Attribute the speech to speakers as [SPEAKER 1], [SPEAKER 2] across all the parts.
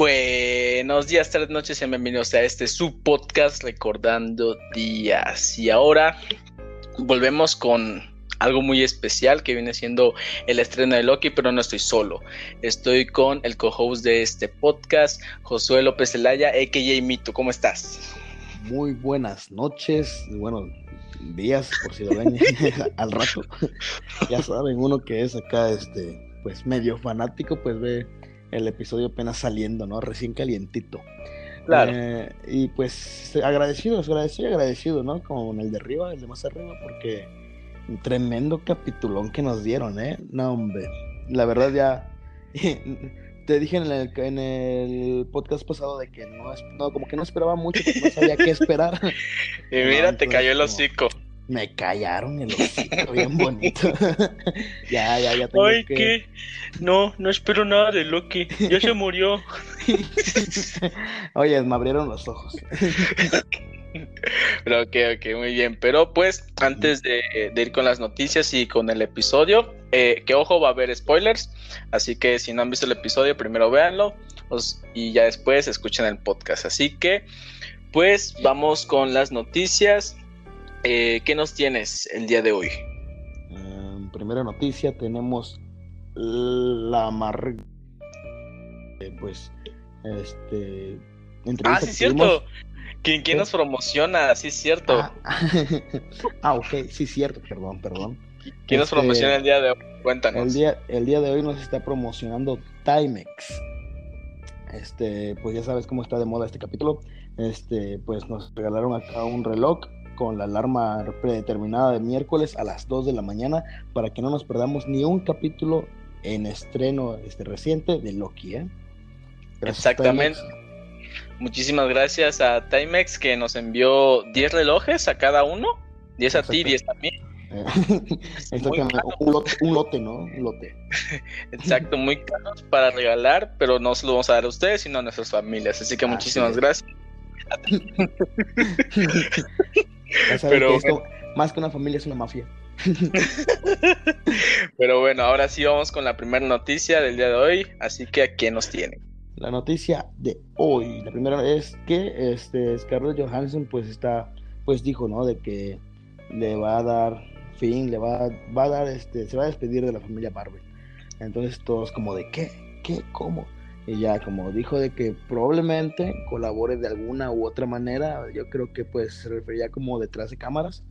[SPEAKER 1] Buenos días, tardes, noches y bienvenidos a este su podcast Recordando Días. Y ahora volvemos con algo muy especial que viene siendo el estreno de Loki, pero no estoy solo. Estoy con el co-host de este podcast, Josué López Zelaya, a.k.a. Mito. ¿Cómo estás?
[SPEAKER 2] Muy buenas noches, bueno, días, por si lo ven al rato. ya saben, uno que es acá, este, pues medio fanático, pues ve el episodio apenas saliendo, ¿no? Recién calientito.
[SPEAKER 1] Claro.
[SPEAKER 2] Eh, y pues agradecido, agradecido y agradecido, ¿no? Con el de arriba, el de más arriba, porque un tremendo capitulón que nos dieron, ¿eh? No, hombre. La verdad ya... te dije en el, en el podcast pasado de que no, no, como que no esperaba mucho, porque no sabía qué esperar.
[SPEAKER 1] y mira, te cayó el hocico.
[SPEAKER 2] Me callaron el hocico, bien bonito. ya, ya, ya tengo
[SPEAKER 1] Ay, que... ¿qué? No, no espero nada de Loki. Ya se murió.
[SPEAKER 2] Oye, me abrieron los ojos.
[SPEAKER 1] Pero ok, ok, muy bien. Pero pues, antes de, de ir con las noticias y con el episodio, eh, que ojo, va a haber spoilers. Así que si no han visto el episodio, primero véanlo os, y ya después escuchen el podcast. Así que, pues, vamos con las noticias. Eh, ¿Qué nos tienes el día de hoy?
[SPEAKER 2] Uh, primera noticia, tenemos la mar... Eh, pues, este...
[SPEAKER 1] Ah, sí, cierto. ¿Quién, quién nos promociona? Sí, es cierto.
[SPEAKER 2] Ah, ah, ok, sí, cierto, perdón, perdón.
[SPEAKER 1] ¿Quién nos este, promociona el día de hoy? Cuéntanos.
[SPEAKER 2] El día, el día de hoy nos está promocionando Timex. Este, pues ya sabes cómo está de moda este capítulo. Este, pues nos regalaron acá un reloj con la alarma predeterminada de miércoles a las 2 de la mañana para que no nos perdamos ni un capítulo en estreno este reciente de Loki, ¿eh?
[SPEAKER 1] Exactamente. Muchísimas gracias a Timex que nos envió 10 relojes a cada uno. 10 a ti, 10 a mí.
[SPEAKER 2] Un, lote, un, lote, ¿no? Un lote.
[SPEAKER 1] Exacto, muy caros para regalar, pero no se lo vamos a dar a ustedes, sino a nuestras familias. Así que Así muchísimas es. gracias.
[SPEAKER 2] pero, esto, más que una familia, es una mafia.
[SPEAKER 1] pero bueno, ahora sí vamos con la primera noticia del día de hoy. Así que a quién nos tiene
[SPEAKER 2] la noticia de hoy. La primera es que este Scarlett Johansson pues está pues dijo, ¿no? De que le va a dar le va, va a dar este se va a despedir de la familia Marvel. Entonces todos como de qué, qué, cómo. Y ya como dijo de que probablemente colabore de alguna u otra manera, yo creo que pues se refería como detrás de cámaras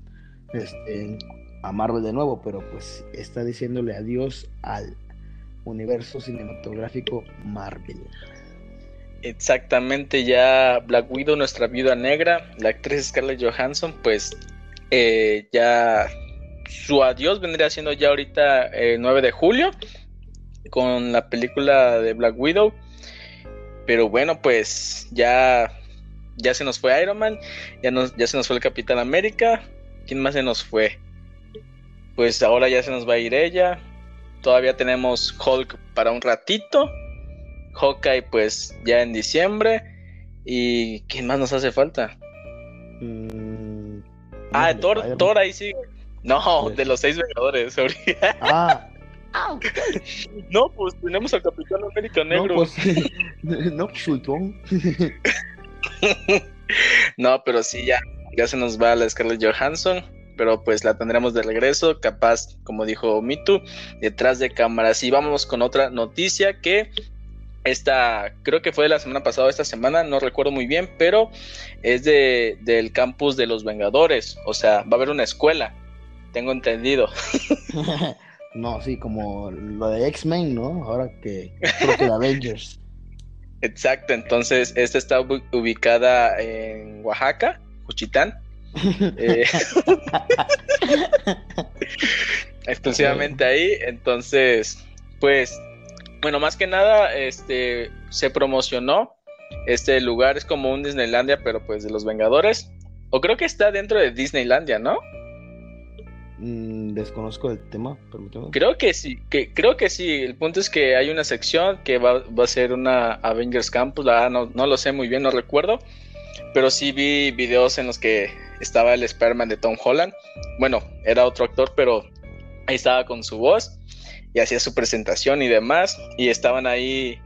[SPEAKER 2] este, a Marvel de nuevo, pero pues está diciéndole adiós al universo cinematográfico Marvel.
[SPEAKER 1] Exactamente, ya Black Widow, nuestra viuda negra, la actriz Scarlett Johansson, pues eh, ya su adiós vendría siendo ya ahorita el 9 de julio con la película de Black Widow. Pero bueno, pues ya, ya se nos fue Iron Man, ya, nos, ya se nos fue el Capitán América. ¿Quién más se nos fue? Pues ahora ya se nos va a ir ella. Todavía tenemos Hulk para un ratito. Hawkeye pues ya en diciembre. ¿Y quién más nos hace falta? Mm, ah, Thor, Thor ahí sí. No, de los seis Vengadores.
[SPEAKER 2] Ah.
[SPEAKER 1] no, pues tenemos al Capitán América Negro.
[SPEAKER 2] No, pues, no,
[SPEAKER 1] no, pero sí, ya, ya se nos va la Scarlett Johansson. Pero pues la tendremos de regreso, capaz, como dijo Mitu, detrás de cámaras. Y vamos con otra noticia que esta, creo que fue la semana pasada, esta semana, no recuerdo muy bien, pero es de, del campus de los Vengadores, o sea, va a haber una escuela, tengo entendido.
[SPEAKER 2] no, sí, como lo de X-Men, ¿no? Ahora que creo que de Avengers.
[SPEAKER 1] Exacto, entonces esta está ubicada en Oaxaca, Juchitán. eh, exclusivamente ahí, entonces, pues bueno, más que nada, este, se promocionó. Este lugar es como un Disneylandia, pero pues de los Vengadores. O creo que está dentro de Disneylandia, ¿no?
[SPEAKER 2] Mm, desconozco el tema, permítame.
[SPEAKER 1] Creo que sí, que, creo que sí. El punto es que hay una sección que va, va a ser una Avengers Campus, la no, no lo sé muy bien, no recuerdo. Pero sí vi videos en los que estaba el Spider-Man de Tom Holland. Bueno, era otro actor, pero ahí estaba con su voz y hacía su presentación y demás. Y estaban ahí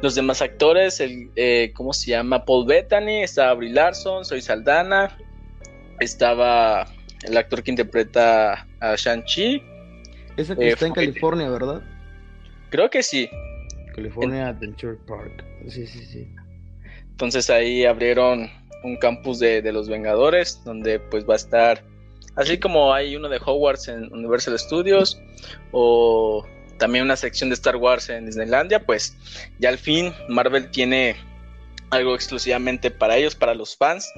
[SPEAKER 1] los demás actores, el, eh, ¿cómo se llama? Paul Bettany, estaba Brie Larson, Soy Saldana, estaba el actor que interpreta a Shang-Chi.
[SPEAKER 2] Ese que eh, está en California, ¿verdad?
[SPEAKER 1] Creo que sí.
[SPEAKER 2] California Adventure Park. Sí, sí, sí.
[SPEAKER 1] Entonces ahí abrieron un campus de, de, los Vengadores, donde pues va a estar, así como hay uno de Hogwarts en Universal Studios, o también una sección de Star Wars en Disneylandia, pues ya al fin Marvel tiene algo exclusivamente para ellos, para los fans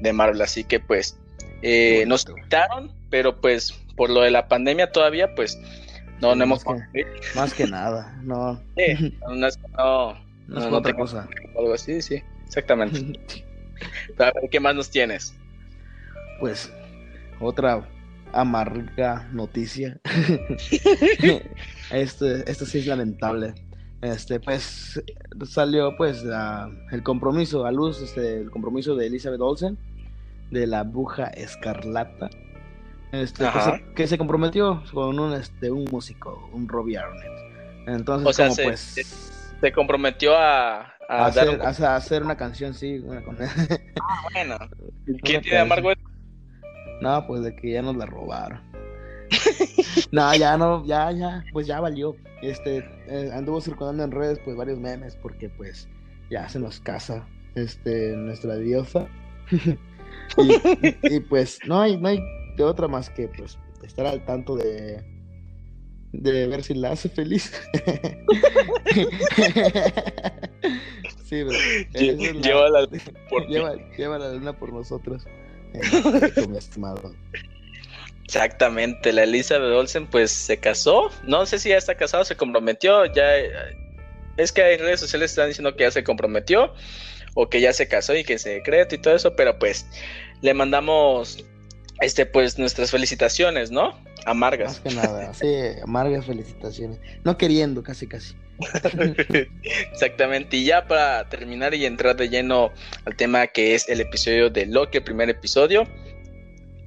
[SPEAKER 1] de Marvel, así que pues eh, nos quitaron, pero pues por lo de la pandemia todavía pues no, no hemos...
[SPEAKER 2] más que nada, no.
[SPEAKER 1] Sí, no, no,
[SPEAKER 2] no, es otra cosa.
[SPEAKER 1] Algo así, sí, exactamente. ¿qué más nos tienes?
[SPEAKER 2] Pues otra amarga noticia. esto, esto sí es lamentable. Este, pues salió pues el compromiso a luz, este, el compromiso de Elizabeth Olsen de la bruja escarlata. Este, que se comprometió con un este un músico, un Robbie Arnett. Entonces, como
[SPEAKER 1] se,
[SPEAKER 2] pues
[SPEAKER 1] se, comprometió a,
[SPEAKER 2] a, hacer, a, hacer, una canción, sí, una.
[SPEAKER 1] Ah, bueno. ¿Quién tiene amargo
[SPEAKER 2] no, pues de que ya nos la robaron. no, ya no, ya, ya, pues ya valió. Este, eh, anduvo circulando en redes, pues varios memes, porque pues ya se nos casa, este, nuestra diosa. y, pues no hay, no hay de otra más que pues estar al tanto de, de ver si la hace feliz. sí, pero
[SPEAKER 1] llévala,
[SPEAKER 2] por llévala, luna por nosotros.
[SPEAKER 1] Exactamente, la Elizabeth Olsen pues se casó, no sé si ya está casado, se comprometió, ya es que hay redes sociales que están diciendo que ya se comprometió o que ya se casó y que es secreto y todo eso, pero pues le mandamos este pues nuestras felicitaciones, ¿no? Amargas.
[SPEAKER 2] Más que nada, sí, amargas felicitaciones. No queriendo, casi casi.
[SPEAKER 1] Exactamente, y ya para terminar y entrar de lleno al tema que es el episodio de Loki, el primer episodio.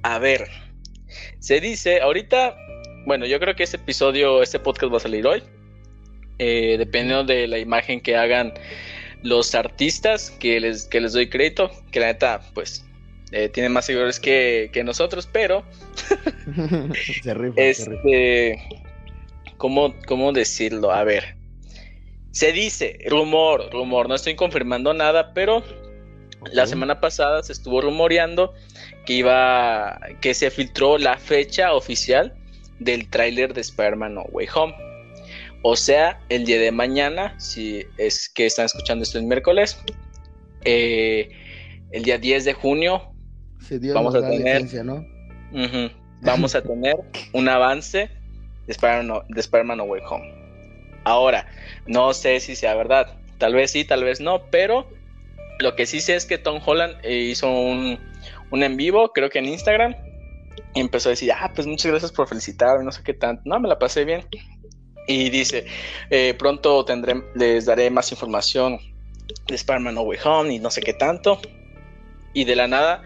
[SPEAKER 1] A ver, se dice, ahorita, bueno, yo creo que este episodio, este podcast va a salir hoy. Eh, dependiendo de la imagen que hagan los artistas, que les, que les doy crédito, que la neta, pues, eh, tienen más seguidores que, nosotros, pero...
[SPEAKER 2] se rifa,
[SPEAKER 1] este, ¿cómo, ¿Cómo decirlo? A ver, se dice, rumor, rumor, no estoy confirmando nada, pero la semana pasada se estuvo rumoreando que iba, que se filtró la fecha oficial del tráiler de Spider-Man No Way Home. O sea, el día de mañana, si es que están escuchando esto el miércoles, eh, el día 10 de junio, vamos a tener, vamos a tener un avance de Spider-Man no Way Home. Ahora, no sé si sea verdad, tal vez sí, tal vez no, pero lo que sí sé es que Tom Holland eh, hizo un, en vivo, creo que en Instagram, y empezó a decir, ah, pues muchas gracias por felicitarme, no sé qué tanto, no, me la pasé bien. Y dice, eh, pronto tendré, les daré más información de Spider-Man No Way Home y no sé qué tanto. Y de la nada,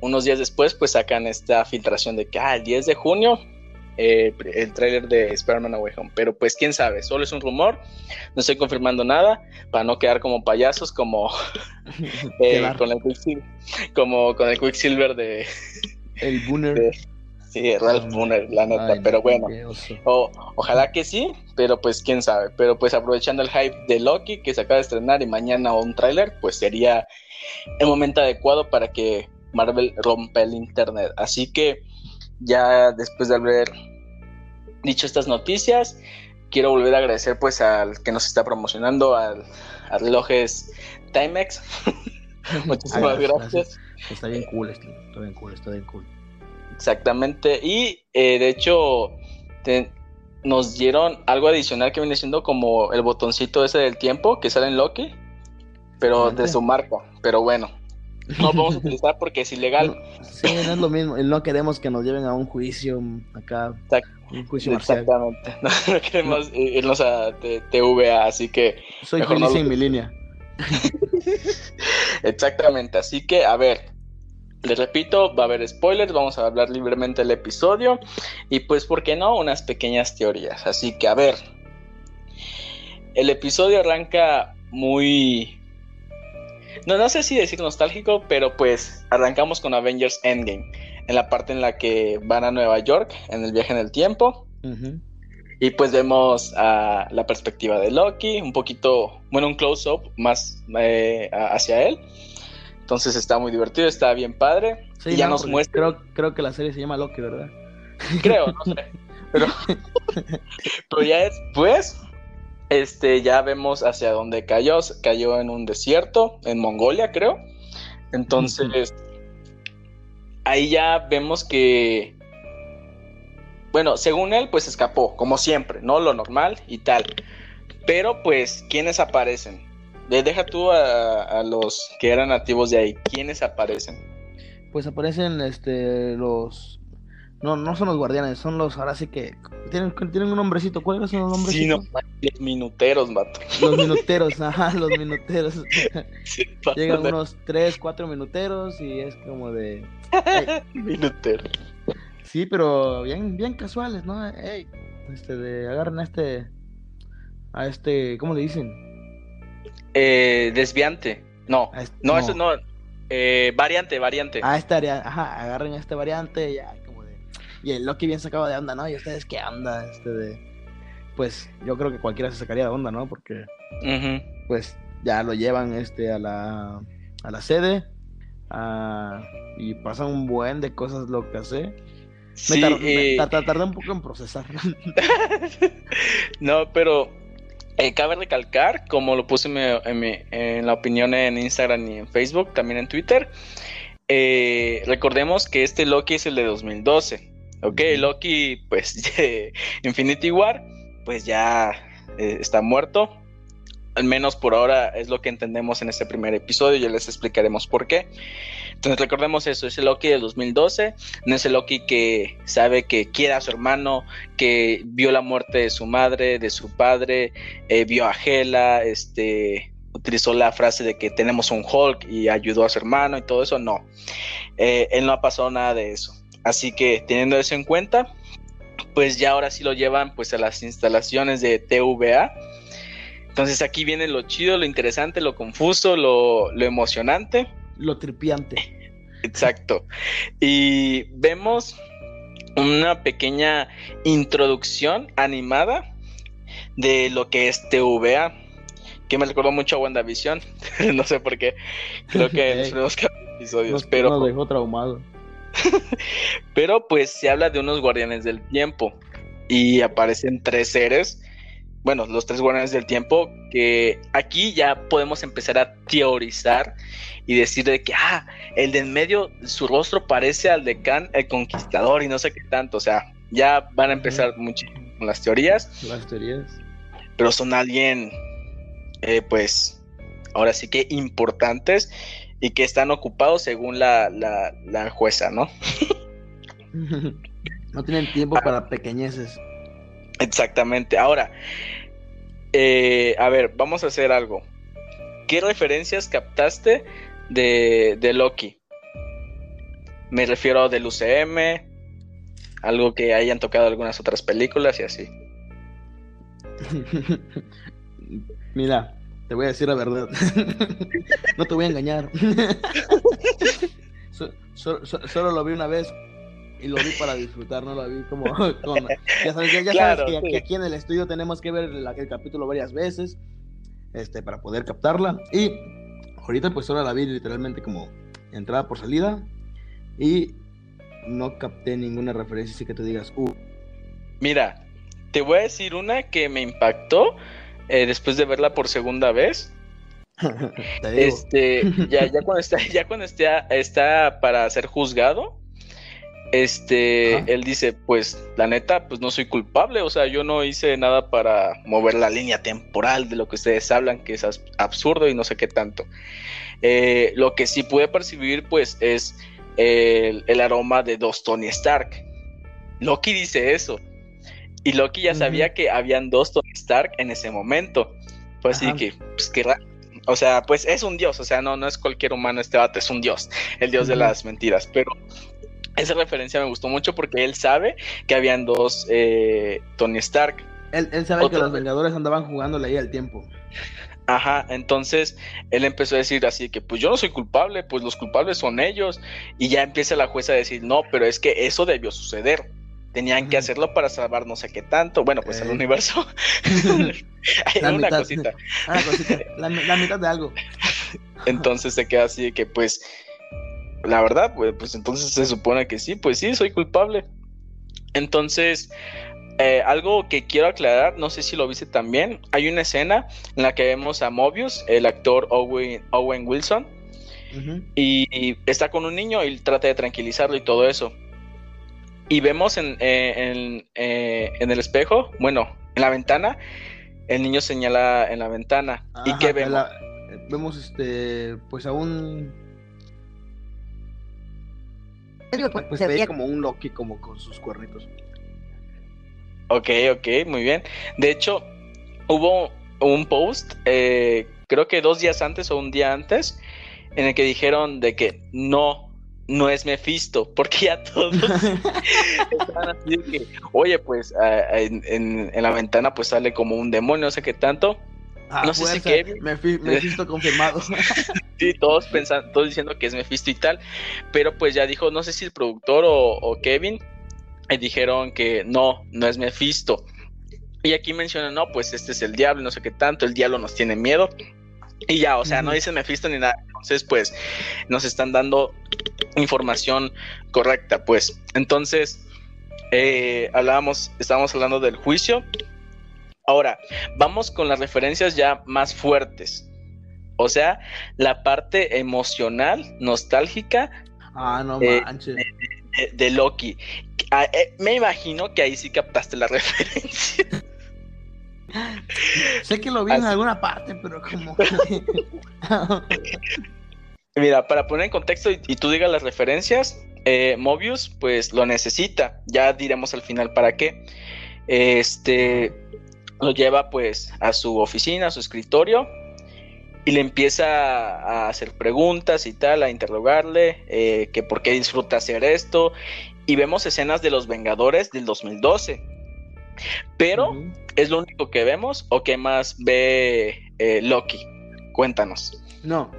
[SPEAKER 1] unos días después, pues sacan esta filtración de que, ah, el 10 de junio eh, el tráiler de Spider-Man Away Home. Pero pues quién sabe, solo es un rumor, no estoy confirmando nada para no quedar como payasos como, eh, con, el Quicksilver, como con el Quicksilver de...
[SPEAKER 2] El Booner.
[SPEAKER 1] Sí, Ralph la neta, pero bueno, ojalá que sí, pero pues quién sabe, pero pues aprovechando el hype de Loki que se acaba de estrenar y mañana un tráiler, pues sería el momento adecuado para que Marvel rompa el internet. Así que ya después de haber dicho estas noticias, quiero volver a agradecer pues al que nos está promocionando, al, relojes Timex. Muchísimas gracias.
[SPEAKER 2] Está bien cool, está bien cool, está bien cool.
[SPEAKER 1] Exactamente, y eh, de hecho nos dieron algo adicional que viene siendo como el botoncito ese del tiempo que sale en Loki, pero de su marca, pero bueno, no podemos utilizar porque es ilegal.
[SPEAKER 2] sí, no es lo mismo. No queremos que nos lleven a un juicio acá. Un juicio
[SPEAKER 1] Exactamente. No, queremos irnos a TVA, así que.
[SPEAKER 2] Soy feliz en mi línea.
[SPEAKER 1] Exactamente. Así que, a ver. Les repito, va a haber spoilers, vamos a hablar libremente del episodio y pues, ¿por qué no? Unas pequeñas teorías. Así que, a ver, el episodio arranca muy... No, no sé si decir nostálgico, pero pues arrancamos con Avengers Endgame, en la parte en la que van a Nueva York, en el viaje en el tiempo. Y pues vemos a la perspectiva de Loki, un poquito, bueno, un close-up más eh, hacia él. Entonces está muy divertido, está bien padre.
[SPEAKER 2] y ya nos muestra. Creo, creo que la serie se llama Loki, ¿verdad?
[SPEAKER 1] Creo, no sé. Pero, pero ya después, este, ya vemos hacia dónde cayó. Cayó en un desierto, en Mongolia, creo. Entonces, ahí ya vemos que bueno, según él, pues escapó, como siempre, ¿no? Lo normal y tal. Pero pues, ¿quiénes aparecen? Deja tú a, los que eran nativos de ahí. ¿Quiénes aparecen?
[SPEAKER 2] Pues aparecen este los no, no son los guardianes, son los ahora sí que tienen, tienen un nombrecito. ¿Cuáles son los nombres? Sí,
[SPEAKER 1] los minuteros, mato.
[SPEAKER 2] Los minuteros, ajá, los minuteros. Llegan unos 3, 4 minuteros y es como de.
[SPEAKER 1] Minuteros.
[SPEAKER 2] Sí, pero bien, bien casuales, ¿no? Ey, este, de agarren a este, a este, ¿cómo le dicen?
[SPEAKER 1] Eh, desviante. No, no, eso no. Eh, variante, variante.
[SPEAKER 2] Ah, este, ajá, agarren a este variante, ya, como de. Y el Loki bien sacaba de onda, ¿no? Y ustedes, ¿qué onda? Este de. Pues yo creo que cualquiera se sacaría de onda, ¿no? Porque. Pues ya lo llevan este a la, a la sede. Ah, y pasan un buen de cosas lo que hace Sí, me, eh, tardé un poco en procesar.
[SPEAKER 1] no, pero eh, cabe recalcar, como lo puse en, la opinión en Instagram y en Facebook, también en Twitter, eh, recordemos que este Loki es el de 2012. Ok, Loki, pues Infinity War, pues ya está muerto al menos por ahora es lo que entendemos en este primer episodio, ya les explicaremos por qué. Entonces recordemos eso, es el Loki del 2012, no es el Loki que sabe que quiere a su hermano, que vio la muerte de su madre, de su padre, eh, vio a Hela, este, utilizó la frase de que tenemos un Hulk y ayudó a su hermano y todo eso, no. Eh, él no ha pasado nada de eso. Así que teniendo eso en cuenta, pues ya ahora sí lo llevan pues a las instalaciones de TVA entonces aquí viene lo chido, lo interesante, lo confuso, lo, emocionante.
[SPEAKER 2] Lo tripiante.
[SPEAKER 1] Exacto. Y vemos una pequeña introducción animada de lo que es TVA, que me recordó mucho a WandaVision. no sé por qué. Creo que en los primeros episodios. pero.
[SPEAKER 2] Nos dejó traumado.
[SPEAKER 1] pero pues se habla de unos guardianes del tiempo. Y aparecen tres seres bueno, los tres guardianes del tiempo, que aquí ya podemos empezar a teorizar y decir de que, ah, el de en medio, su rostro parece al de Khan, el conquistador y no sé qué tanto, o sea, ya van a empezar muchísimo con las teorías.
[SPEAKER 2] Las teorías.
[SPEAKER 1] Pero son alguien, eh, pues, ahora sí que importantes y que están ocupados según la, la jueza, ¿no?
[SPEAKER 2] no tienen tiempo ah. para pequeñeces.
[SPEAKER 1] Exactamente. Ahora, eh, a ver, vamos a hacer algo. ¿Qué referencias captaste de, de Loki? Me refiero del UCM, algo que hayan tocado algunas otras películas y así.
[SPEAKER 2] Mira, te voy a decir la verdad. no te voy a engañar. solo lo vi una vez y lo vi para disfrutar, no lo vi como ya sabes, ya, sabes que, aquí en el estudio tenemos que ver el capítulo varias veces este para poder captarla. Y ahorita pues solo la vi literalmente como entrada por salida y no capté ninguna referencia así que te digas uh.
[SPEAKER 1] mira te voy a decir una que me impactó eh, después de verla por segunda vez. Este ya, ya cuando está ya cuando está, está para ser juzgado este, él dice, pues la neta, pues no soy culpable, o sea, yo no hice nada para mover la línea temporal de lo que ustedes hablan, que es absurdo y no sé qué tanto. Eh, lo que sí pude percibir, pues, es el, aroma de dos Tony Stark. Loki dice eso. Y Loki ya sabía que habían dos Tony Stark en ese momento. Pues así que, pues qué raro. O sea, pues es un dios, o sea, no, no es cualquier humano este vato, es un dios, el dios de las mentiras. Pero esa referencia me gustó mucho porque él sabe que habían dos eh, Tony Stark.
[SPEAKER 2] Él, sabe que los Vengadores andaban jugando ahí al tiempo.
[SPEAKER 1] Ajá, entonces él empezó a decir así que pues yo no soy culpable, pues los culpables son ellos. Y ya empieza la jueza a decir, no, pero es que eso debió suceder. Tenían que hacerlo para salvar no sé qué tanto. Bueno, pues el universo.
[SPEAKER 2] Hay una cosita. Ah, cosita. La, la, mitad de algo.
[SPEAKER 1] entonces se queda así de que pues la verdad, pues, pues entonces se supone que sí, pues sí, soy culpable. Entonces, eh, algo que quiero aclarar, no sé si lo viste también, hay una escena en la que vemos a Mobius, el actor Owen, Owen Wilson, y, está con un niño y trata de tranquilizarlo y todo eso. Y vemos en, eh, eh, en, el espejo, bueno, en la ventana, el niño señala en la ventana. ¿Y qué vemos?
[SPEAKER 2] vemos este, pues a un pues, se ve como un Loki como con sus cuernitos.
[SPEAKER 1] Ok, ok, muy bien. De hecho, hubo un post, eh, creo que dos días antes o un día antes, en el que dijeron de que no, no es Mephisto, porque ya todos estaban así de que, oye, pues en, la ventana pues sale como un demonio, no sé qué tanto.
[SPEAKER 2] Ah, no sé si Kevin. Mephisto confirmado.
[SPEAKER 1] sí, todos pensando, todos diciendo que es Mephisto y tal, pero pues ya dijo, no sé si el productor o Kevin y dijeron que no, no es Mephisto. Y aquí mencionan, no, pues este es el diablo, no sé qué tanto, el diablo nos tiene miedo. Y ya, o sea, no dice Mephisto ni nada. Entonces, pues, nos están dando información correcta, pues. Entonces, eh, hablábamos, estábamos hablando del juicio. Ahora, vamos con las referencias ya más fuertes. O sea, la parte emocional, nostálgica.
[SPEAKER 2] Ah, no eh, manches.
[SPEAKER 1] de, Loki. Ah, eh, me imagino que ahí sí captaste la referencia.
[SPEAKER 2] sé que lo vi en alguna parte, pero como.
[SPEAKER 1] Mira, para poner en contexto y, tú digas las referencias, eh, Mobius, pues lo necesita. Ya diremos al final para qué. Este lo lleva pues a su oficina, a su escritorio, y le empieza a hacer preguntas y tal, a interrogarle, eh, que por qué disfruta hacer esto, y vemos escenas de los Vengadores del 2012. Pero, ¿es lo único que vemos o qué más ve eh, Loki? Cuéntanos.
[SPEAKER 2] No.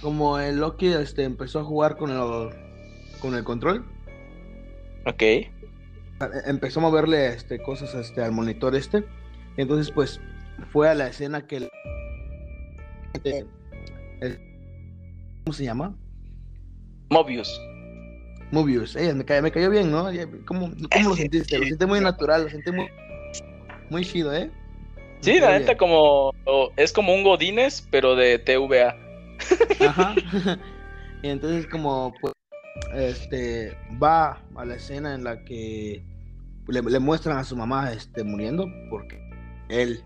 [SPEAKER 2] Como el Loki este, empezó a jugar con el, con el control.
[SPEAKER 1] Ok.
[SPEAKER 2] Empezó a moverle este, cosas este, al monitor este. entonces, pues, fue a la escena que... ¿Cómo se llama?
[SPEAKER 1] Mobius.
[SPEAKER 2] Mobius. Eh, me, cayó, me cayó bien, ¿no? ¿Cómo, cómo lo sentiste? Lo sentí muy natural, lo sentí muy, muy chido, ¿eh?
[SPEAKER 1] sí, la neta, como. es como un Godines, pero de TVA.
[SPEAKER 2] Ajá. y entonces, como. Pues, este. Va a la escena en la que. Le, muestran a su mamá este, muriendo, porque él.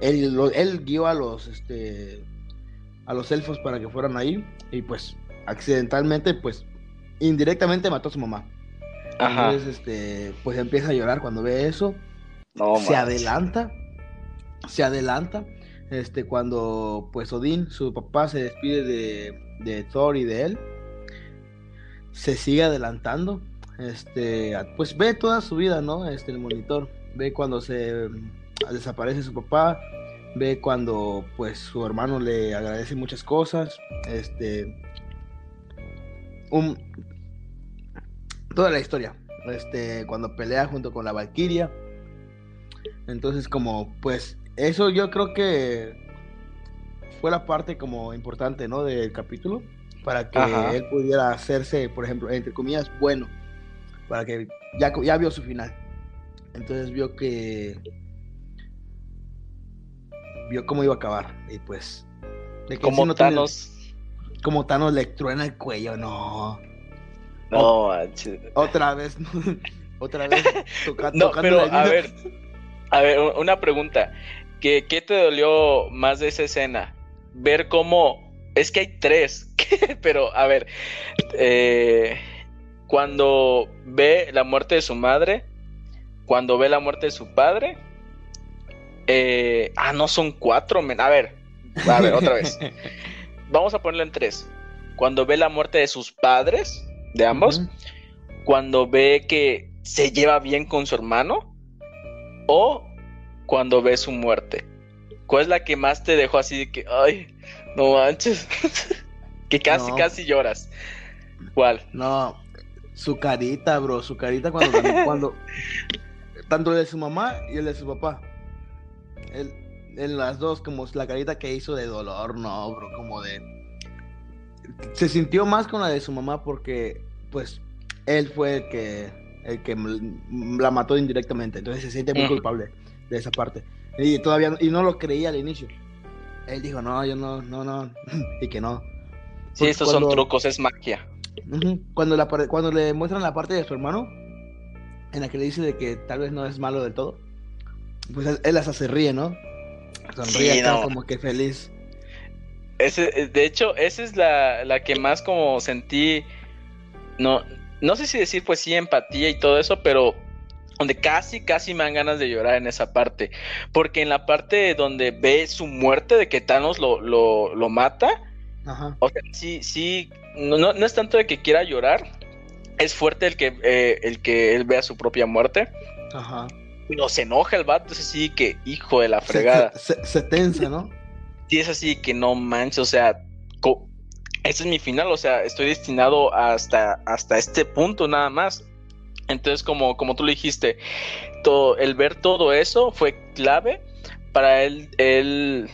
[SPEAKER 2] Él, él guió a los. Este, a los elfos para que fueran ahí. Y pues. Accidentalmente, pues indirectamente mató a su mamá. Ajá. Entonces, este, pues empieza a llorar cuando ve eso. No, se adelanta, se adelanta. Este, cuando pues Odín, su papá, se despide de, de Thor y de él, se sigue adelantando. Este, pues ve toda su vida, ¿no? Este, el monitor. Ve cuando se desaparece su papá, ve cuando pues su hermano le agradece muchas cosas, este, un, toda la historia. Este, cuando pelea junto con la Valkyria. Entonces, como, pues, eso yo creo que fue la parte como importante, ¿no? Del capítulo. Para que él pudiera hacerse, por ejemplo, entre comillas, bueno. Para que ya, ya vio su final. Entonces vio que. Vio cómo iba a acabar. Y pues.
[SPEAKER 1] como Thanos.
[SPEAKER 2] como Thanos le truena el cuello, no.
[SPEAKER 1] No,
[SPEAKER 2] Otra vez, otra vez
[SPEAKER 1] no, pero a ver, a ver, una pregunta. ¿Qué, ¿Qué, te dolió más de esa escena? Ver cómo. Es que hay tres, pero a ver. Eh, cuando ve la muerte de su madre, cuando ve la muerte de su padre. Eh, ah, no son cuatro, men. A ver, A ver, otra vez. Vamos a ponerlo en tres. Cuando ve la muerte de sus padres, de ambos, cuando ve que se lleva bien con su hermano, o cuando ve su muerte. ¿Cuál es la que más te dejó así de que, ay, no manches? que casi, casi lloras. ¿Cuál?
[SPEAKER 2] No, su carita, bro, su carita cuando, cuando tanto el de su mamá y el de su papá. en las dos, como la carita que hizo de dolor, no, bro, como de... Se sintió más con la de su mamá porque, pues, él fue el que, el que la mató indirectamente, entonces se siente muy culpable de esa parte. Y todavía y no lo creía al inicio. Él dijo, no, yo no, no, no, y que no.
[SPEAKER 1] Sí, estos son trucos, es magia.
[SPEAKER 2] Cuando, la, cuando le muestran la parte de su hermano, en la que le dice de que tal vez no es malo del todo, pues él, hasta se ríe, ¿no? Sonríe como que feliz.
[SPEAKER 1] Ese, de hecho, esa es la, la, que más como sentí, no, no sé si decir pues sí empatía y todo eso, pero donde casi, casi me dan ganas de llorar en esa parte. Porque en la parte donde ve su muerte, de que Thanos lo, lo, lo mata, o sea, sí, sí, no, no, es tanto de que quiera llorar, es fuerte el que, eh, el que él vea su propia muerte. Ajá. No se enoja el vato, es así que, hijo de la fregada.
[SPEAKER 2] Se, tensa, ¿no?
[SPEAKER 1] Sí, es así que no manches, o sea, ese es mi final, o sea, estoy destinado hasta, hasta este punto nada más. Entonces, como, como tú le dijiste, todo, el ver todo eso fue clave para él, él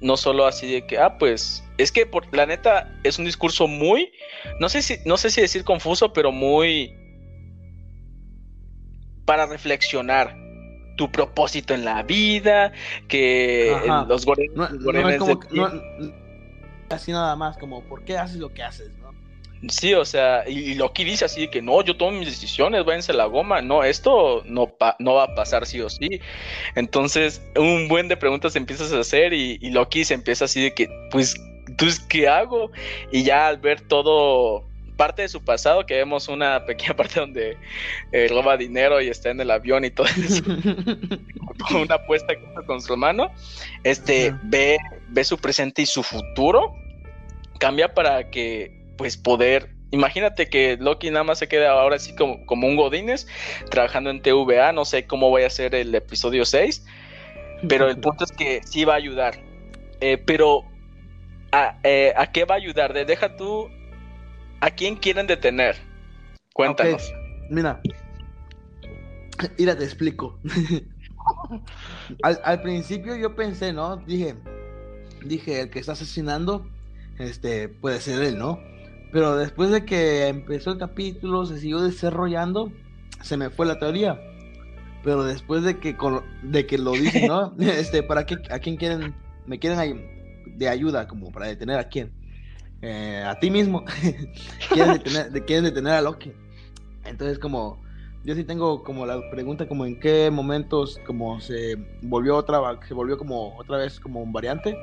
[SPEAKER 1] no solo así de que, ah, pues, es que por la neta es un discurso muy, no sé si, no sé si decir confuso, pero muy para reflexionar tu propósito en la vida, que los goles,
[SPEAKER 2] no, así nada más, como, ¿por qué haces lo que haces?
[SPEAKER 1] Sí, o sea, y, Loki dice así que no, yo tomo mis decisiones, váyanse a la goma. No, esto no, no va a pasar sí o sí. Entonces, un buen de preguntas empiezas a hacer y, Loki se empieza así de que, pues, ¿tú qué hago? Y ya al ver todo, parte de su pasado, que vemos una pequeña parte donde eh, roba dinero y está en el avión y todo eso, una apuesta con su hermano, este, ve, ve su presente y su futuro, cambia para que pues poder Imagínate que Loki nada más se queda ahora así como, como un Godines trabajando en TVA. No sé cómo voy a hacer el episodio 6. Pero el punto es que sí va a ayudar. Eh, pero, eh, ¿a, qué va a ayudar? De, deja tú. ¿A quién quieren detener? Cuéntanos.
[SPEAKER 2] Mira. Mira, te explico. al, al, principio yo pensé, ¿no? Dije. Dije, el que está asesinando. Este, puede ser él, ¿no? Pero después de que empezó el capítulo, se siguió desarrollando, se me fue la teoría. Pero después de que, de que lo dicen, ¿no? este, ¿para qué, a quién quieren, me quieren de ayuda, como para detener a quién? Eh, a ti mismo. quieren, detener, quieren detener a Loki. Entonces, como, yo sí tengo como la pregunta como en qué momentos como se volvió otra, se volvió como otra vez como un variante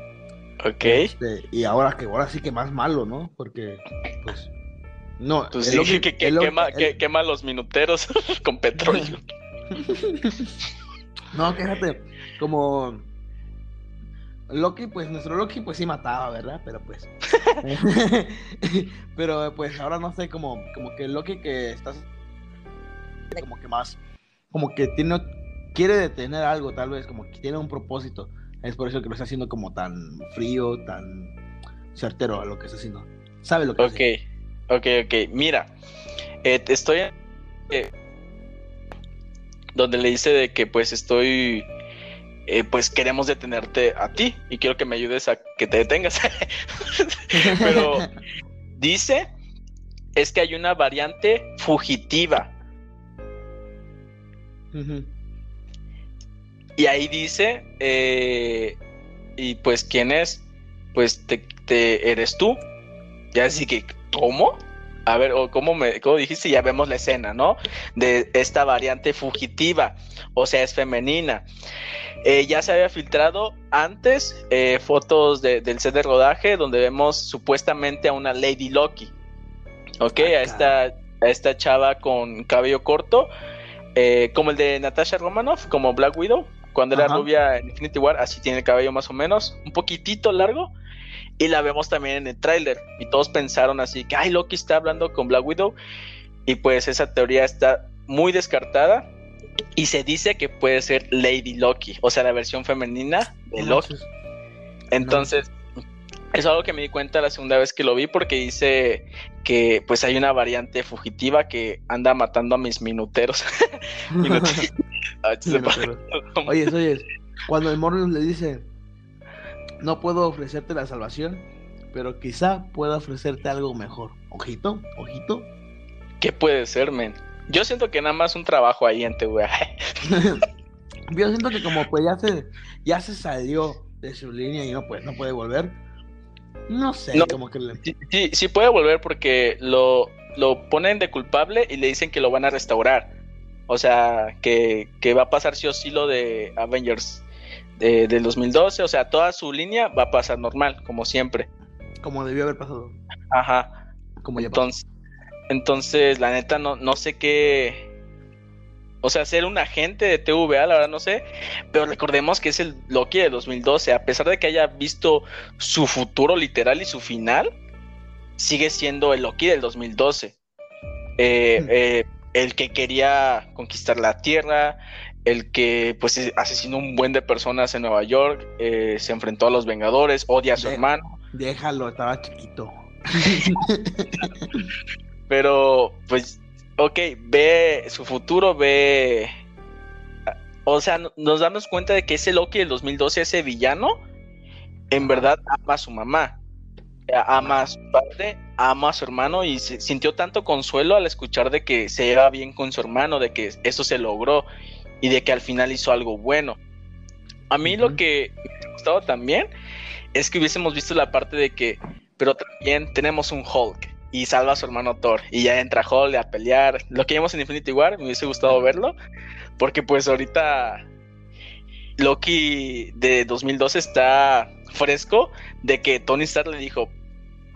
[SPEAKER 1] Ok.
[SPEAKER 2] Este, y ahora que ahora sí que más malo, ¿no? Porque, pues. No,
[SPEAKER 1] pues sí, que, quema, los minuteros con petróleo.
[SPEAKER 2] no, fíjate, como Loki, pues nuestro Loki pues sí mataba, ¿verdad? Pero pues. pero pues ahora no sé, como, como que Loki que estás como que más, como que tiene, quiere detener algo tal vez, como que tiene un propósito. Es por eso que lo está haciendo como tan frío, tan certero a lo que está haciendo. Sabe lo que
[SPEAKER 1] Ok, ok, ok. Mira, eh, estoy... Eh, donde le dice de que pues estoy... Eh, pues queremos detenerte a ti y quiero que me ayudes a que te detengas. Pero dice es que hay una variante fugitiva. Y ahí dice, eh, y pues, ¿quién es? Pues te, eres tú. Ya así que, ¿cómo? A ver, o cómo me cómo dijiste, ya vemos la escena, ¿no? De esta variante fugitiva, o sea, es femenina. Eh, ya se había filtrado antes eh, fotos del set de rodaje donde vemos supuestamente a una Lady Loki. Ok, a esta, a esta chava con cabello corto eh, como el de Natasha Romanoff, como Black Widow, cuando era rubia en Infinity War, así tiene el cabello más o menos, un poquitito largo. Y la vemos también en el tráiler. Y todos pensaron así que, ay, Loki está hablando con Black Widow. Y pues esa teoría está muy descartada. Y se dice que puede ser Lady Loki, o sea, la versión femenina de Loki. Entonces, es algo que me di cuenta la segunda vez que lo vi porque dice que pues hay una variante fugitiva que anda matando a mis minuteros.
[SPEAKER 2] oye, oye, cuando el Morlun le dice, no puedo ofrecerte la salvación, pero quizá pueda ofrecerte algo mejor. Ojito, ojito.
[SPEAKER 1] ¿Qué puede ser, men? Yo siento que nada más un trabajo ahí en TVA.
[SPEAKER 2] Yo siento que como pues ya se, ya se salió de su línea y no pues no puede volver no sé, como que
[SPEAKER 1] sí, sí, puede volver porque lo, lo ponen de culpable y le dicen que lo van a restaurar. O sea, que, va a pasar sí o sí lo de Avengers de, del 2012. O sea, toda su línea va a pasar normal, como siempre.
[SPEAKER 2] Como debió haber pasado.
[SPEAKER 1] Ajá. Como ya entonces, entonces, la neta, no, no sé qué, o sea, ser un agente de TVA, la verdad no sé. Pero recordemos que es el Loki de 2012. A pesar de que haya visto su futuro literal y su final, sigue siendo el Loki del 2012. Eh, eh, el que quería conquistar la Tierra, el que pues asesinó un buen de personas en Nueva York, eh, se enfrentó a los Vengadores, odia a su hermano.
[SPEAKER 2] Déjalo, estaba chiquito.
[SPEAKER 1] Pero pues ok, ve su futuro, ve... O sea, nos damos cuenta de que ese Loki del 2012, ese villano, en verdad ama a su mamá, ama a su padre, ama a su hermano y se sintió tanto consuelo al escuchar de que se lleva bien con su hermano, de que eso se logró y de que al final hizo algo bueno. A mí lo que me ha gustado también es que hubiésemos visto la parte de que, pero también tenemos un Hulk y salva a su hermano Thor. Y ya entra Hulk a pelear. Lo que vimos en Infinity War, me hubiese gustado verlo. Porque pues ahorita Loki de 2012 está fresco de que Tony Stark le dijo,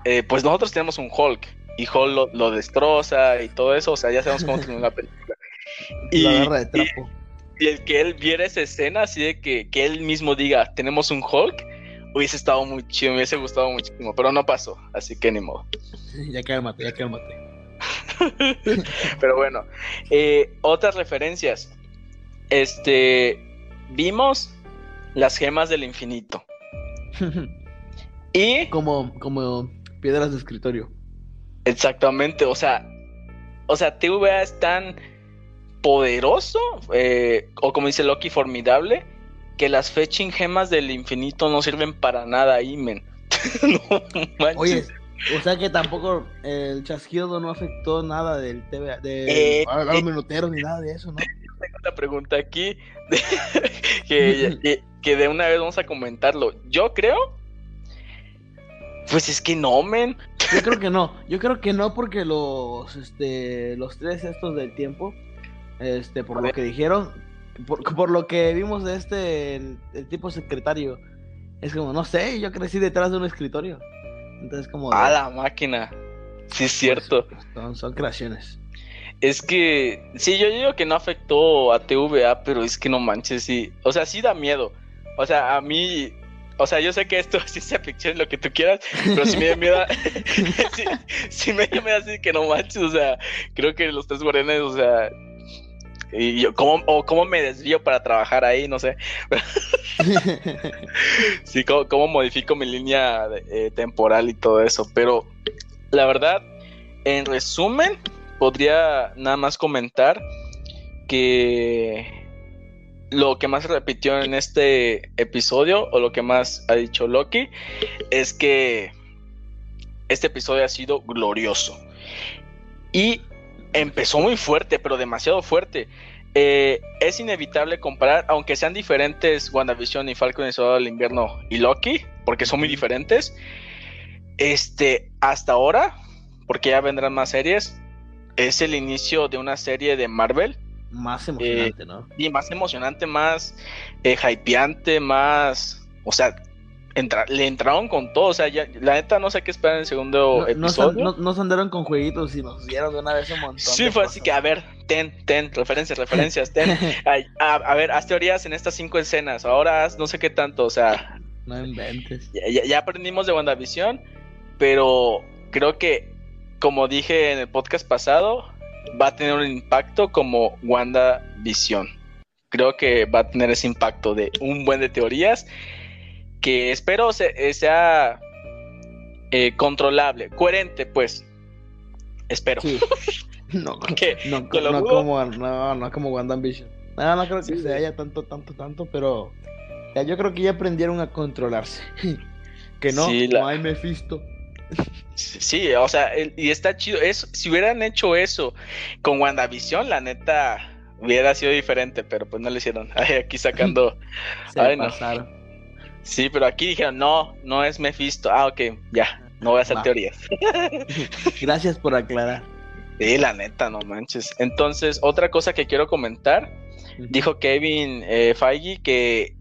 [SPEAKER 1] eh, pues nosotros tenemos un Hulk. Y Hulk lo, destroza y todo eso. O sea, ya sabemos cómo terminó la película. Y, y, el que él viera esa escena, así de que, que él mismo diga, tenemos un Hulk hubiese estado muy chido, me hubiese gustado muchísimo, pero no pasó, así que ni modo.
[SPEAKER 2] Ya cálmate, ya cálmate.
[SPEAKER 1] pero bueno, eh, otras referencias. Este, vimos las gemas del infinito.
[SPEAKER 2] y... Como, como piedras de escritorio.
[SPEAKER 1] Exactamente, o sea, o sea, TVA es tan poderoso, eh, o como dice Loki, formidable, que las fetching gemas del infinito no sirven para nada ahí, men.
[SPEAKER 2] no Oye, o sea que tampoco el chasquido no afectó nada del TV, de eh, los eh, minuteros ni nada de eso, ¿no?
[SPEAKER 1] Tengo una pregunta aquí que, que, de una vez vamos a comentarlo. Yo creo. Pues es que no, men.
[SPEAKER 2] Yo creo que no. Yo creo que no porque los este los tres estos del tiempo este por lo que dijeron por, lo que vimos de este, el, tipo secretario, es como, no sé, yo crecí detrás de un escritorio. Entonces, como.
[SPEAKER 1] A la máquina. Sí, es cierto.
[SPEAKER 2] son, creaciones.
[SPEAKER 1] Es que, sí, yo digo que no afectó a TVA, pero es que no manches, sí. O sea, sí da miedo. O sea, a mí, o sea, yo sé que esto es ciencia ficción, lo que tú quieras, pero si me da miedo, sí, me da miedo así que no manches, o sea, creo que los tres guardianes, o sea, y yo, ¿cómo, o cómo me desvío para trabajar ahí? No sé. sí, ¿cómo, modifico mi línea eh, temporal y todo eso. Pero la verdad, en resumen, podría nada más comentar que lo que más se repitió en este episodio, o lo que más ha dicho Loki, es que este episodio ha sido glorioso. Y empezó muy fuerte, pero demasiado fuerte. Eh, es inevitable comparar, aunque sean diferentes WandaVision y Falcon y Soldado del Invierno y Loki, porque son muy diferentes. Este, hasta ahora, porque ya vendrán más series, es el inicio de una serie de Marvel.
[SPEAKER 2] Más emocionante, ¿no?
[SPEAKER 1] Y más emocionante, más eh, hypeante, más. O sea, le entraron con todo, o sea, ya, la neta no sé qué esperar en el segundo episodio.
[SPEAKER 2] No, se andaron con jueguitos y nos dieron de una vez un montón.
[SPEAKER 1] Sí, fue así que, a ver, ten, ten, referencias, referencias, ten. a, ver, haz teorías en estas cinco escenas, ahora haz no sé qué tanto, o sea.
[SPEAKER 2] No inventes.
[SPEAKER 1] Ya, ya aprendimos de WandaVision, pero creo que, como dije en el podcast pasado, va a tener un impacto como WandaVision. Creo que va a tener ese impacto de un buen de teorías que espero eh, sea eh, controlable, coherente, pues. Espero.
[SPEAKER 2] No, no, no, como, no, no como WandaVision. No, no creo que se haya tanto, tanto, tanto, pero ya, yo creo que ya aprendieron a controlarse. que no, no hay Mephisto.
[SPEAKER 1] Sí, o sea, y está chido. Eso, si hubieran hecho eso con WandaVision, la neta hubiera sido diferente, pero pues no lo hicieron. aquí sacando.
[SPEAKER 2] Se pasaron.
[SPEAKER 1] Sí, pero aquí dijeron, no, no es Mephisto. Ah, ok, ya, no voy a hacer teorías.
[SPEAKER 2] Gracias por aclarar.
[SPEAKER 1] Sí, la neta, no manches. Entonces, otra cosa que quiero comentar, dijo Kevin eh, Feige que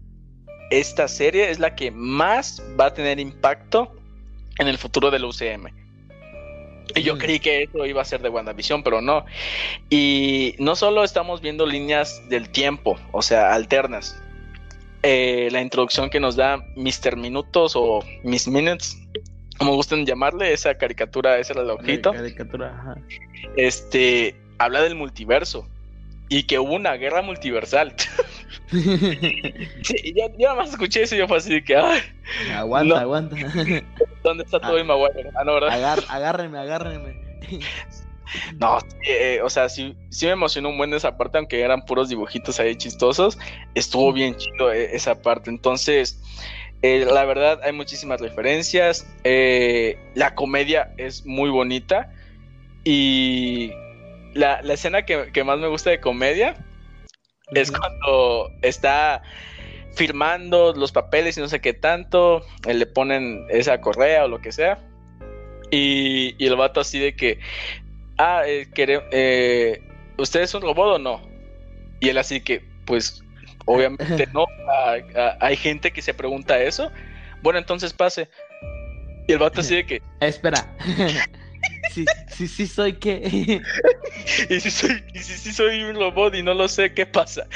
[SPEAKER 1] esta serie es la que más va a tener impacto en el futuro del UCM. Y yo creí que eso iba a ser de WandaVision, pero no. Y no solo estamos viendo líneas del tiempo, o sea, alternas, eh, la introducción que nos da Mr. Minutos o Miss Minutes, como gusten llamarle, esa caricatura, ese relojito.
[SPEAKER 2] Caricatura,
[SPEAKER 1] Este, habla del multiverso y que hubo una guerra multiversal. sí, yo, yo, nada más escuché eso y yo fue así de que, ay,
[SPEAKER 2] aguanta, aguanta.
[SPEAKER 1] ¿Dónde está todo ah, Maguire? Ah, no, ¿verdad?
[SPEAKER 2] Agar, agárreme, agárreme.
[SPEAKER 1] No, eh, o sea, sí, sí me emocionó un buen esa parte, aunque eran puros dibujitos ahí chistosos. Estuvo bien chido eh, esa parte. Entonces, eh, la verdad, hay muchísimas referencias. la comedia es muy bonita. Y la, escena que, más me gusta de comedia es cuando está firmando los papeles y no sé qué tanto. le ponen esa correa o lo que sea. Y, y, el vato así de que, ah, eh, eh, ¿usted es un robot o no? Y él así que, pues, obviamente no. hay gente que se pregunta eso. Bueno, entonces pase. Y el vato así de que...
[SPEAKER 2] Espera. sí, sí, sí soy qué.
[SPEAKER 1] y si soy, y si, soy un robot y no lo sé, ¿qué pasa?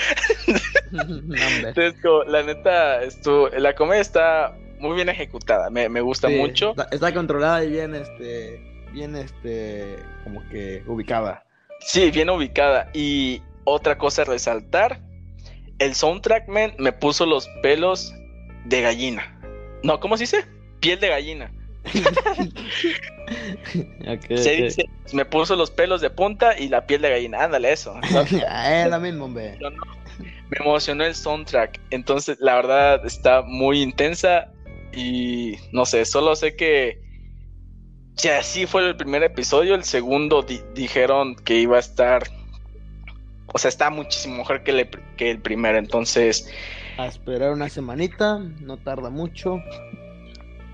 [SPEAKER 1] Entonces, la neta, esto, la comedia está muy bien ejecutada, me, gusta mucho.
[SPEAKER 2] Está, está, controlada y bien, este, bien, este, como que ubicada.
[SPEAKER 1] Sí, bien ubicada. Y otra cosa a resaltar, el soundtrack, man, me puso los pelos de gallina. No, ¿cómo se dice? Piel de gallina. me puso los pelos de punta y la piel de gallina. Ándale, eso.
[SPEAKER 2] es lo mismo, hombre.
[SPEAKER 1] Me emocionó el soundtrack. Entonces, la verdad, está muy intensa. Y no sé, solo sé que si así fue el primer episodio, el segundo dijeron que iba a estar. O sea, está muchísimo mejor que, que el primero, entonces.
[SPEAKER 2] A esperar una semanita, no tarda mucho.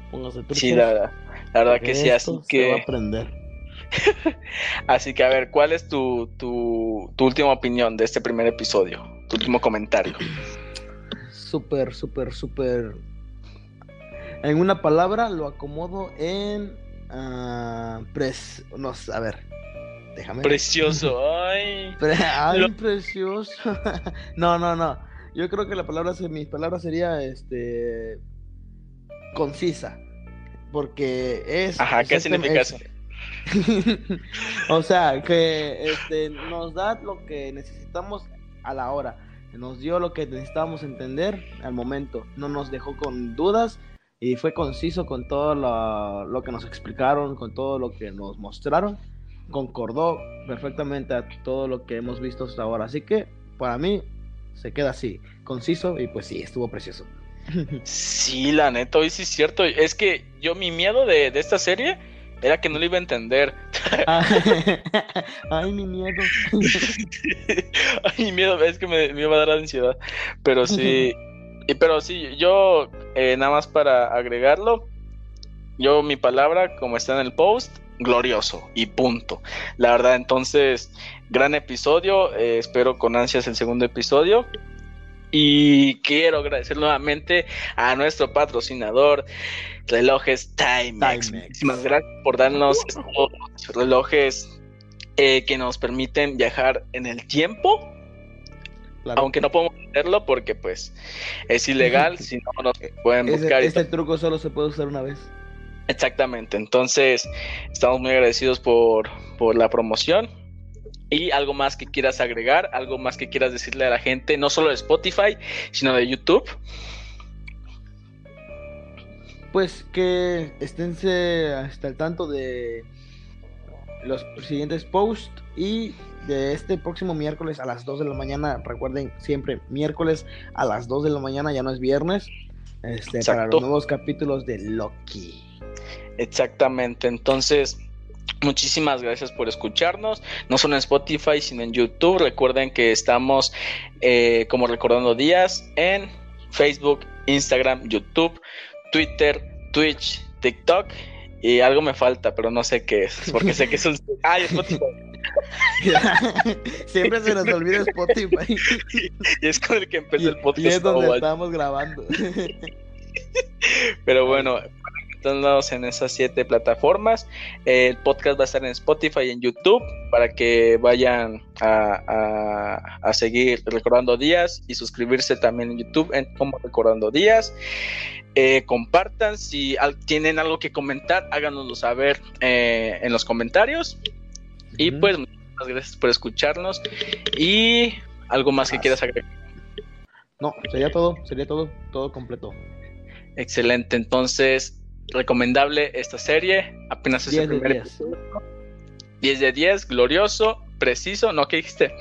[SPEAKER 1] Póngase Sí, la, verdad que sí, así que.
[SPEAKER 2] Va a aprender.
[SPEAKER 1] así que, a ver, ¿cuál es tu, tu, tu última opinión de este primer episodio? Tu último comentario.
[SPEAKER 2] Súper, súper, súper. En una palabra lo acomodo en Ah, pres no, a ver, déjame.
[SPEAKER 1] Precioso, ay.
[SPEAKER 2] ay, precioso. no, no, no. Yo creo que la palabra, mi palabra sería, este, concisa, porque es.
[SPEAKER 1] Ajá, ¿qué significa eso?
[SPEAKER 2] o sea, que este, nos da lo que necesitamos a la hora. Nos dio lo que necesitábamos entender al momento. No nos dejó con dudas y fue conciso con todo lo, que nos explicaron, con todo lo que nos mostraron, concordó perfectamente a todo lo que hemos visto hasta ahora. Así que para mí se queda así, conciso y pues sí, estuvo precioso.
[SPEAKER 1] Sí, la neta, hoy sí es cierto. Es que yo mi miedo de, esta serie era que no lo iba a entender.
[SPEAKER 2] Ay, mi miedo.
[SPEAKER 1] Ay, mi miedo, es que me, me iba a dar ansiedad. Pero sí, y, pero sí, yo eh, nada más para agregarlo, yo mi palabra, como está en el post, glorioso y punto. La verdad, entonces, gran episodio, eh, espero con ansias el segundo episodio. Y quiero agradecer nuevamente a nuestro patrocinador, Relojes Timex. Muchísimas gracias por darnos estos relojes eh, que nos permiten viajar en el tiempo. Aunque no podemos hacerlo porque pues es ilegal, si no nos pueden buscar.
[SPEAKER 2] Este truco solo se puede usar una vez.
[SPEAKER 1] Exactamente, entonces estamos muy agradecidos por, por la promoción. Y algo más que quieras agregar, algo más que quieras decirle a la gente, no solo de Spotify, sino de YouTube.
[SPEAKER 2] Pues que esténse hasta el tanto de los siguientes posts y de este próximo miércoles a las 2 de la mañana. Recuerden siempre miércoles a las 2 de la mañana, ya no es viernes, este, para los nuevos capítulos de Loki.
[SPEAKER 1] Exactamente, entonces Muchísimas gracias por escucharnos, no solo en Spotify, sino en YouTube. Recuerden que estamos eh, como recordando días en Facebook, Instagram, YouTube, Twitter, Twitch, TikTok y algo me falta, pero no sé qué es, porque sé que es un... ¡Ay, Spotify!
[SPEAKER 2] Siempre se nos olvida Spotify.
[SPEAKER 1] y es con el que empezó el podcast. Y
[SPEAKER 2] es donde estamos grabando.
[SPEAKER 1] Pero bueno, en esas siete plataformas. El podcast va a estar en Spotify y en YouTube para que vayan a, seguir recordando días y suscribirse también en YouTube en como recordando días. Eh, compartan si tienen algo que comentar, háganoslo saber eh, en los comentarios. Y pues muchas gracias por escucharnos y algo más que quieras agregar.
[SPEAKER 2] No, sería todo, sería todo, todo completo.
[SPEAKER 1] Excelente, entonces recomendable esta serie. Apenas es el primer episodio. 10 de 10, glorioso, preciso, ¿no? ¿Qué dijiste?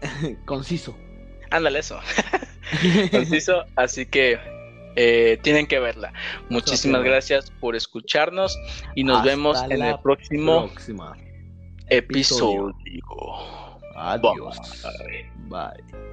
[SPEAKER 2] Conciso.
[SPEAKER 1] Ándale, eso. Conciso, así que eh, tienen que verla. Muchísimas gracias por escucharnos y nos vemos en el próximo episodio.
[SPEAKER 2] Adiós. Bye.